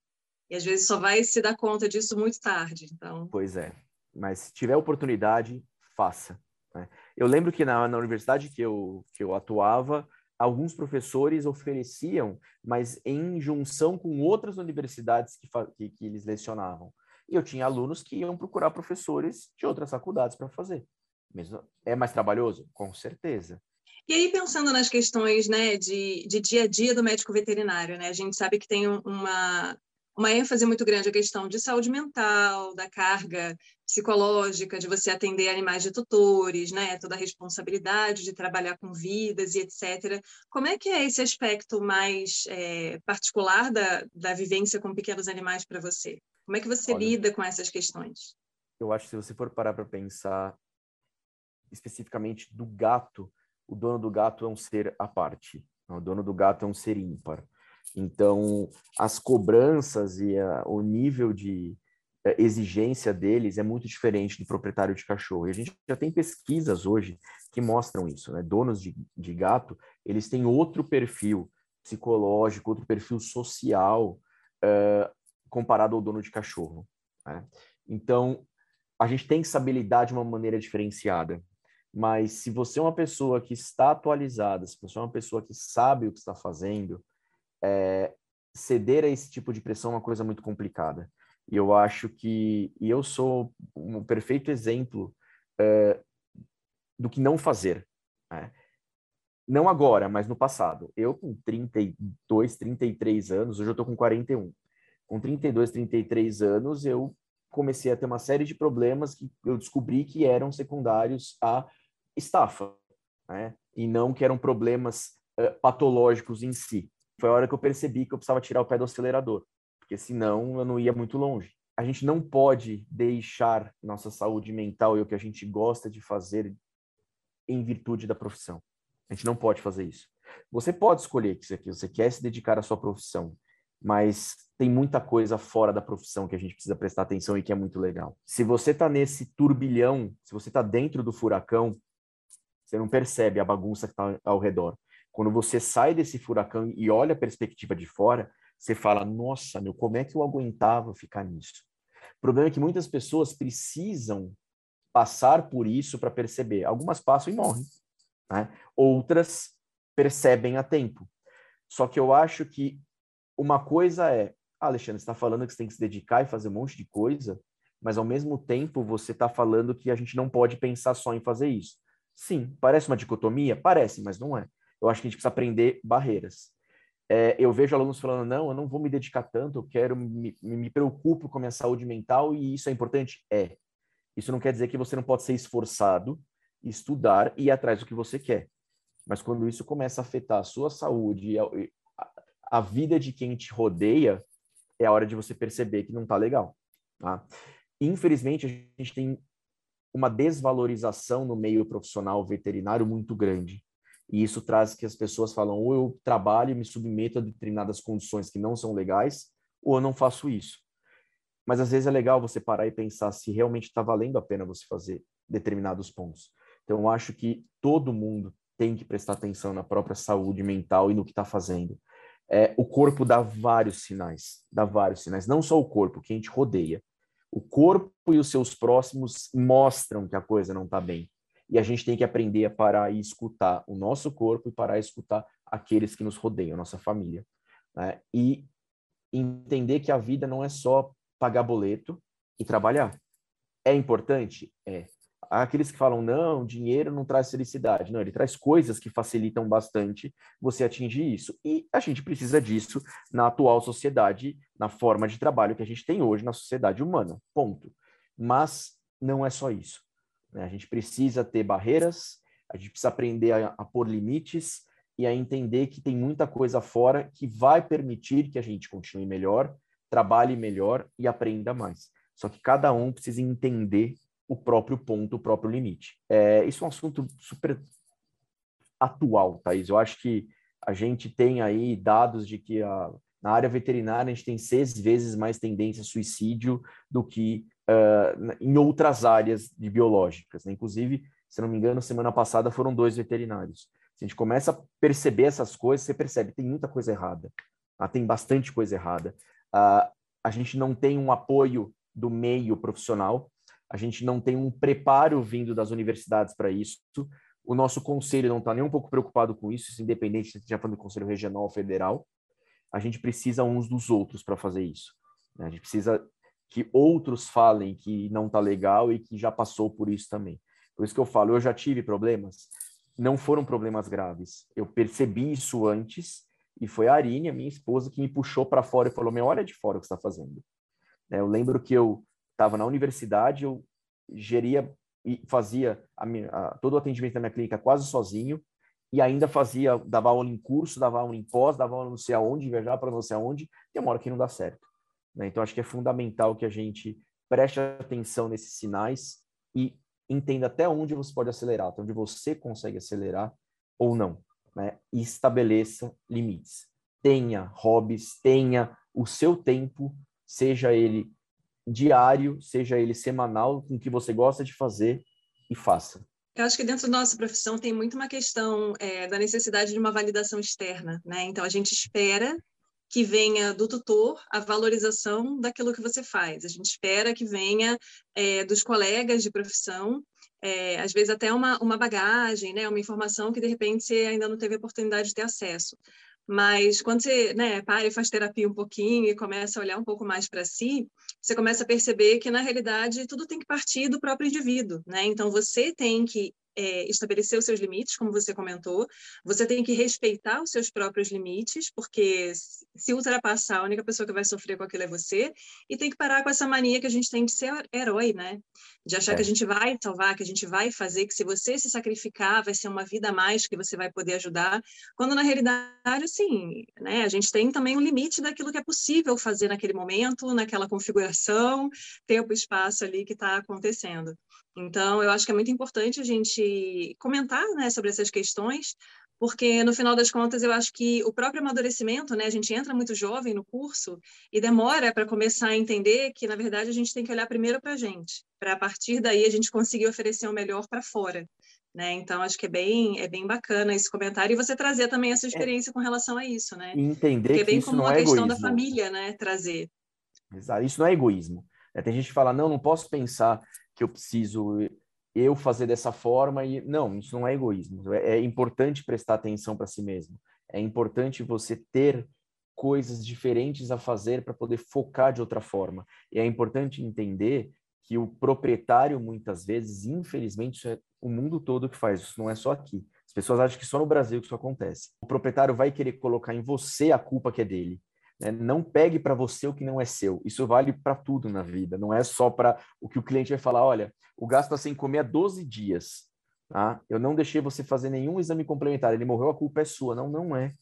E às vezes só vai se dar conta disso muito tarde. Então. Pois é. Mas se tiver oportunidade, faça. Né? Eu lembro que na, na universidade que eu, que eu atuava, alguns professores ofereciam, mas em junção com outras universidades que, que, que eles lecionavam. E eu tinha alunos que iam procurar professores de outras faculdades para fazer. Mesmo, é mais trabalhoso? Com certeza. E aí, pensando nas questões né, de, de dia a dia do médico veterinário, né, a gente sabe que tem uma, uma ênfase muito grande a questão de saúde mental, da carga psicológica, de você atender animais de tutores, né? toda a responsabilidade de trabalhar com vidas e etc. Como é que é esse aspecto mais é, particular da, da vivência com pequenos animais para você? Como é que você Olha, lida com essas questões? Eu acho que se você for parar para pensar especificamente do gato, o dono do gato é um ser à parte. O dono do gato é um ser ímpar. Então, as cobranças e a, o nível de exigência deles é muito diferente do proprietário de cachorro. E a gente já tem pesquisas hoje que mostram isso, né? Donos de, de gato, eles têm outro perfil psicológico, outro perfil social uh, comparado ao dono de cachorro. Né? Então, a gente tem que saber lidar de uma maneira diferenciada. Mas se você é uma pessoa que está atualizada, se você é uma pessoa que sabe o que está fazendo, é, ceder a esse tipo de pressão é uma coisa muito complicada. E eu acho que, e eu sou um perfeito exemplo é, do que não fazer. Né? Não agora, mas no passado. Eu com 32, 33 anos, hoje eu estou com 41. Com 32, 33 anos, eu comecei a ter uma série de problemas que eu descobri que eram secundários à estafa, né? e não que eram problemas uh, patológicos em si foi a hora que eu percebi que eu precisava tirar o pé do acelerador, porque senão eu não ia muito longe. A gente não pode deixar nossa saúde mental e o que a gente gosta de fazer em virtude da profissão. A gente não pode fazer isso. Você pode escolher que você quer se dedicar à sua profissão, mas tem muita coisa fora da profissão que a gente precisa prestar atenção e que é muito legal. Se você está nesse turbilhão, se você está dentro do furacão, você não percebe a bagunça que está ao redor. Quando você sai desse furacão e olha a perspectiva de fora, você fala: nossa, meu, como é que eu aguentava ficar nisso? O problema é que muitas pessoas precisam passar por isso para perceber. Algumas passam e morrem, né? outras percebem a tempo. Só que eu acho que uma coisa é, ah, Alexandre, está falando que você tem que se dedicar e fazer um monte de coisa, mas ao mesmo tempo você está falando que a gente não pode pensar só em fazer isso. Sim, parece uma dicotomia? Parece, mas não é eu acho que a gente precisa aprender barreiras. É, eu vejo alunos falando, não, eu não vou me dedicar tanto, eu quero, me, me preocupo com a minha saúde mental e isso é importante? É. Isso não quer dizer que você não pode ser esforçado, estudar e ir atrás do que você quer. Mas quando isso começa a afetar a sua saúde e a, a, vida de quem te rodeia, é a hora de você perceber que não está legal. Tá? Infelizmente, a gente tem uma desvalorização no meio profissional veterinário muito grande. E isso traz que as pessoas falam, ou eu trabalho e me submeto a determinadas condições que não são legais, ou eu não faço isso. Mas às vezes é legal você parar e pensar se realmente está valendo a pena você fazer determinados pontos. Então, eu acho que todo mundo tem que prestar atenção na própria saúde mental e no que está fazendo. É, o corpo dá vários sinais, dá vários sinais. Não só o corpo, que a gente rodeia. O corpo e os seus próximos mostram que a coisa não está bem e a gente tem que aprender a parar e escutar o nosso corpo e parar e escutar aqueles que nos rodeiam, nossa família. Né? E entender que a vida não é só pagar boleto e trabalhar. É importante? É. Há aqueles que falam, não, dinheiro não traz felicidade. Não, ele traz coisas que facilitam bastante você atingir isso. E a gente precisa disso na atual sociedade, na forma de trabalho que a gente tem hoje na sociedade humana. Ponto. Mas não é só isso. Né? A gente precisa ter barreiras, a gente precisa aprender a, a pôr limites e a entender que tem muita coisa fora que vai permitir que a gente continue melhor, trabalhe melhor e aprenda mais. Só que cada um precisa entender o próprio ponto, o próprio limite. É, isso é um assunto super atual, Thaís. Eu acho que a gente tem aí dados de que a, na área veterinária a gente tem seis vezes mais tendência a suicídio do que uh, em outras áreas de biológicas. Né? Inclusive, se não me engano, semana passada foram dois veterinários. Se a gente começa a perceber essas coisas, você percebe tem muita coisa errada. Ah, tem bastante coisa errada. Uh, a gente não tem um apoio do meio profissional, a gente não tem um preparo vindo das universidades para isso. O nosso conselho não está nem um pouco preocupado com isso, independente se já falando do conselho regional ou federal. A gente precisa uns dos outros para fazer isso. Né? A gente precisa que outros falem que não está legal e que já passou por isso também. Por isso que eu falo, eu já tive problemas, não foram problemas graves. Eu percebi isso antes e foi a Arine, a minha esposa, que me puxou para fora e falou: "Meu, olha de fora o que está fazendo". Né, eu lembro que eu estava na universidade, eu geria e fazia a minha, a, todo o atendimento da minha clínica quase sozinho e ainda fazia, dava aula em curso, dava aula em pós, dava aula não sei aonde, viajar para não sei aonde, tem uma hora que não dá certo. Né? Então, acho que é fundamental que a gente preste atenção nesses sinais e entenda até onde você pode acelerar, até onde você consegue acelerar ou não. Né? E estabeleça limites. Tenha hobbies, tenha o seu tempo, seja ele diário, seja ele semanal, com o que você gosta de fazer e faça. Eu acho que dentro da nossa profissão tem muito uma questão é, da necessidade de uma validação externa, né? Então a gente espera que venha do tutor a valorização daquilo que você faz. A gente espera que venha é, dos colegas de profissão, é, às vezes até uma, uma bagagem, né, uma informação que de repente você ainda não teve oportunidade de ter acesso. Mas quando você né, para e faz terapia um pouquinho e começa a olhar um pouco mais para si, você começa a perceber que, na realidade, tudo tem que partir do próprio indivíduo. Né? Então, você tem que é, estabelecer os seus limites, como você comentou. Você tem que respeitar os seus próprios limites, porque se ultrapassar, a única pessoa que vai sofrer com aquilo é você. E tem que parar com essa mania que a gente tem de ser herói, né? De achar é. que a gente vai salvar, que a gente vai fazer, que se você se sacrificar, vai ser uma vida a mais que você vai poder ajudar. Quando na realidade, assim, né? A gente tem também um limite daquilo que é possível fazer naquele momento, naquela configuração, tempo e espaço ali que está acontecendo. Então, eu acho que é muito importante a gente comentar né, sobre essas questões, porque no final das contas eu acho que o próprio amadurecimento, né, a gente entra muito jovem no curso e demora para começar a entender que na verdade a gente tem que olhar primeiro para a gente, para a partir daí a gente conseguir oferecer o melhor para fora. Né? Então acho que é bem é bem bacana esse comentário e você trazer também essa é. experiência é. com relação a isso, né? entender Porque é bem que como uma é questão egoísmo. da família, né? Trazer. Exato. Isso não é egoísmo. Tem gente que fala, não, não posso pensar que eu preciso eu fazer dessa forma e não, isso não é egoísmo. É, é importante prestar atenção para si mesmo. É importante você ter coisas diferentes a fazer para poder focar de outra forma. E é importante entender que o proprietário muitas vezes, infelizmente, isso é o mundo todo que faz, isso não é só aqui. As pessoas acham que só no Brasil que isso acontece. O proprietário vai querer colocar em você a culpa que é dele. Né? Não pegue para você o que não é seu. Isso vale para tudo na vida, não é só para o que o cliente vai falar. Olha, o gasto está sem comer há 12 dias. Tá? Eu não deixei você fazer nenhum exame complementar. Ele morreu, a culpa é sua. Não, não é.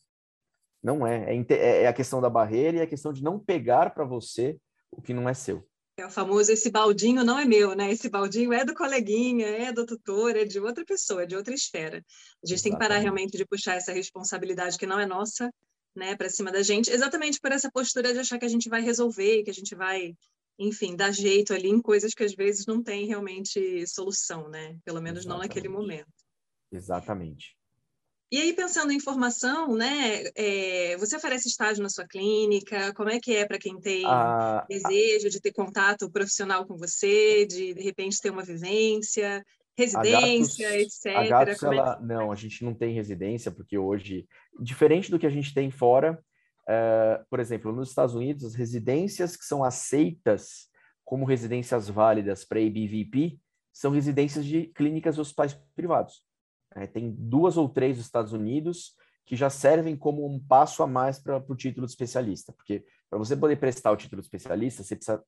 Não é. É, é, é a questão da barreira e a questão de não pegar para você o que não é seu. É o famoso esse baldinho não é meu, né? Esse baldinho é do coleguinha, é do tutor, é de outra pessoa, é de outra esfera. A gente Exatamente. tem que parar realmente de puxar essa responsabilidade que não é nossa né, para cima da gente, exatamente por essa postura de achar que a gente vai resolver, que a gente vai, enfim, dar jeito ali em coisas que às vezes não tem realmente solução, né? Pelo menos exatamente. não naquele momento. Exatamente. E aí, pensando em formação, né, é, você oferece estágio na sua clínica? Como é que é para quem tem ah, desejo de ter contato profissional com você, de de repente ter uma vivência? residência, Gatos, etc. A Gatos, é ela, não, a gente não tem residência, porque hoje, diferente do que a gente tem fora, uh, por exemplo, nos Estados Unidos, as residências que são aceitas como residências válidas para ABVP são residências de clínicas e hospitais privados. É, tem duas ou três nos Estados Unidos que já servem como um passo a mais para o título de especialista, porque para você poder prestar o título de especialista, você precisa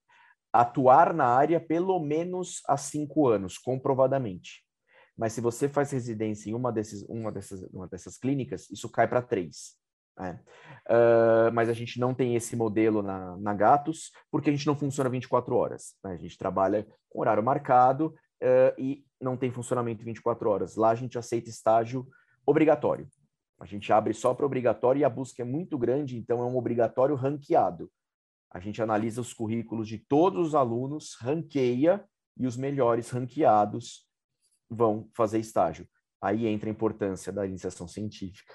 atuar na área pelo menos há cinco anos, comprovadamente. Mas se você faz residência em uma, desses, uma, dessas, uma dessas clínicas, isso cai para três. Uh, mas a gente não tem esse modelo na, na Gatos, porque a gente não funciona 24 horas. Né? A gente trabalha com horário marcado uh, e não tem funcionamento 24 horas. Lá a gente aceita estágio obrigatório. A gente abre só para obrigatório e a busca é muito grande, então é um obrigatório ranqueado. A gente analisa os currículos de todos os alunos, ranqueia e os melhores ranqueados vão fazer estágio. Aí entra a importância da iniciação científica,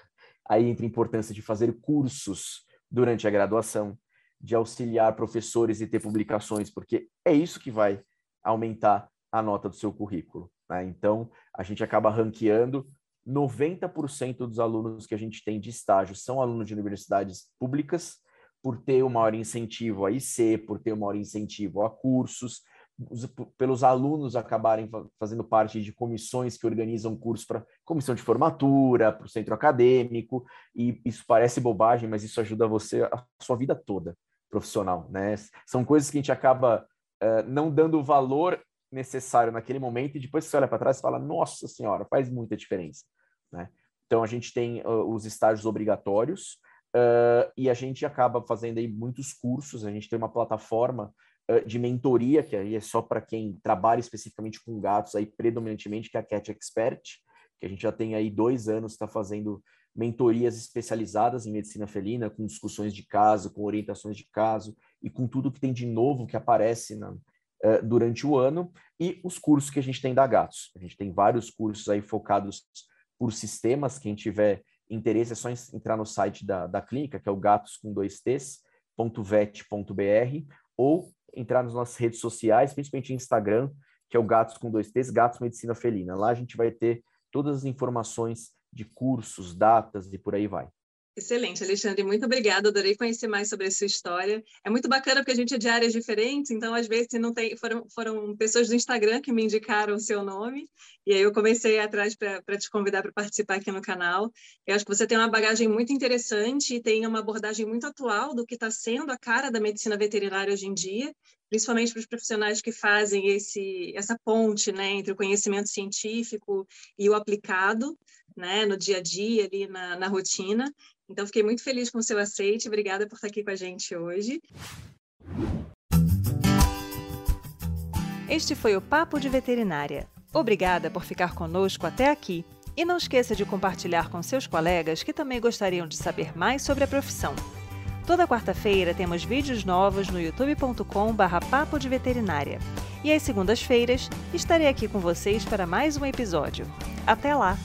aí entra a importância de fazer cursos durante a graduação, de auxiliar professores e ter publicações, porque é isso que vai aumentar a nota do seu currículo. Né? Então, a gente acaba ranqueando 90% dos alunos que a gente tem de estágio são alunos de universidades públicas, por ter o maior incentivo a IC, por ter o maior incentivo a cursos, os, pelos alunos acabarem fazendo parte de comissões que organizam cursos para comissão de formatura, para o centro acadêmico, e isso parece bobagem, mas isso ajuda você a sua vida toda profissional, né? São coisas que a gente acaba uh, não dando valor necessário naquele momento e depois você olha para trás e fala, nossa senhora, faz muita diferença, né? Então a gente tem uh, os estágios obrigatórios uh, e a gente acaba fazendo aí muitos cursos, a gente tem uma plataforma de mentoria, que aí é só para quem trabalha especificamente com gatos, aí predominantemente, que é a Cat Expert, que a gente já tem aí dois anos, está fazendo mentorias especializadas em medicina felina, com discussões de caso, com orientações de caso e com tudo que tem de novo que aparece na, durante o ano, e os cursos que a gente tem da Gatos. A gente tem vários cursos aí focados por sistemas, quem tiver interesse é só entrar no site da, da clínica, que é o gatos com dois t's, ou entrar nas nossas redes sociais, principalmente Instagram, que é o Gatos com dois T's, Gatos Medicina Felina. Lá a gente vai ter todas as informações de cursos, datas e por aí vai. Excelente, Alexandre, muito obrigada. Adorei conhecer mais sobre a sua história. É muito bacana porque a gente é de áreas diferentes, então às vezes não tem, foram, foram pessoas do Instagram que me indicaram o seu nome, e aí eu comecei atrás para te convidar para participar aqui no canal. Eu acho que você tem uma bagagem muito interessante e tem uma abordagem muito atual do que está sendo a cara da medicina veterinária hoje em dia, principalmente para os profissionais que fazem esse, essa ponte né, entre o conhecimento científico e o aplicado né, no dia a dia, ali na, na rotina. Então, fiquei muito feliz com o seu aceite. Obrigada por estar aqui com a gente hoje. Este foi o Papo de Veterinária. Obrigada por ficar conosco até aqui. E não esqueça de compartilhar com seus colegas que também gostariam de saber mais sobre a profissão. Toda quarta-feira temos vídeos novos no youtube.com/barra papo de veterinária. E às segundas-feiras estarei aqui com vocês para mais um episódio. Até lá!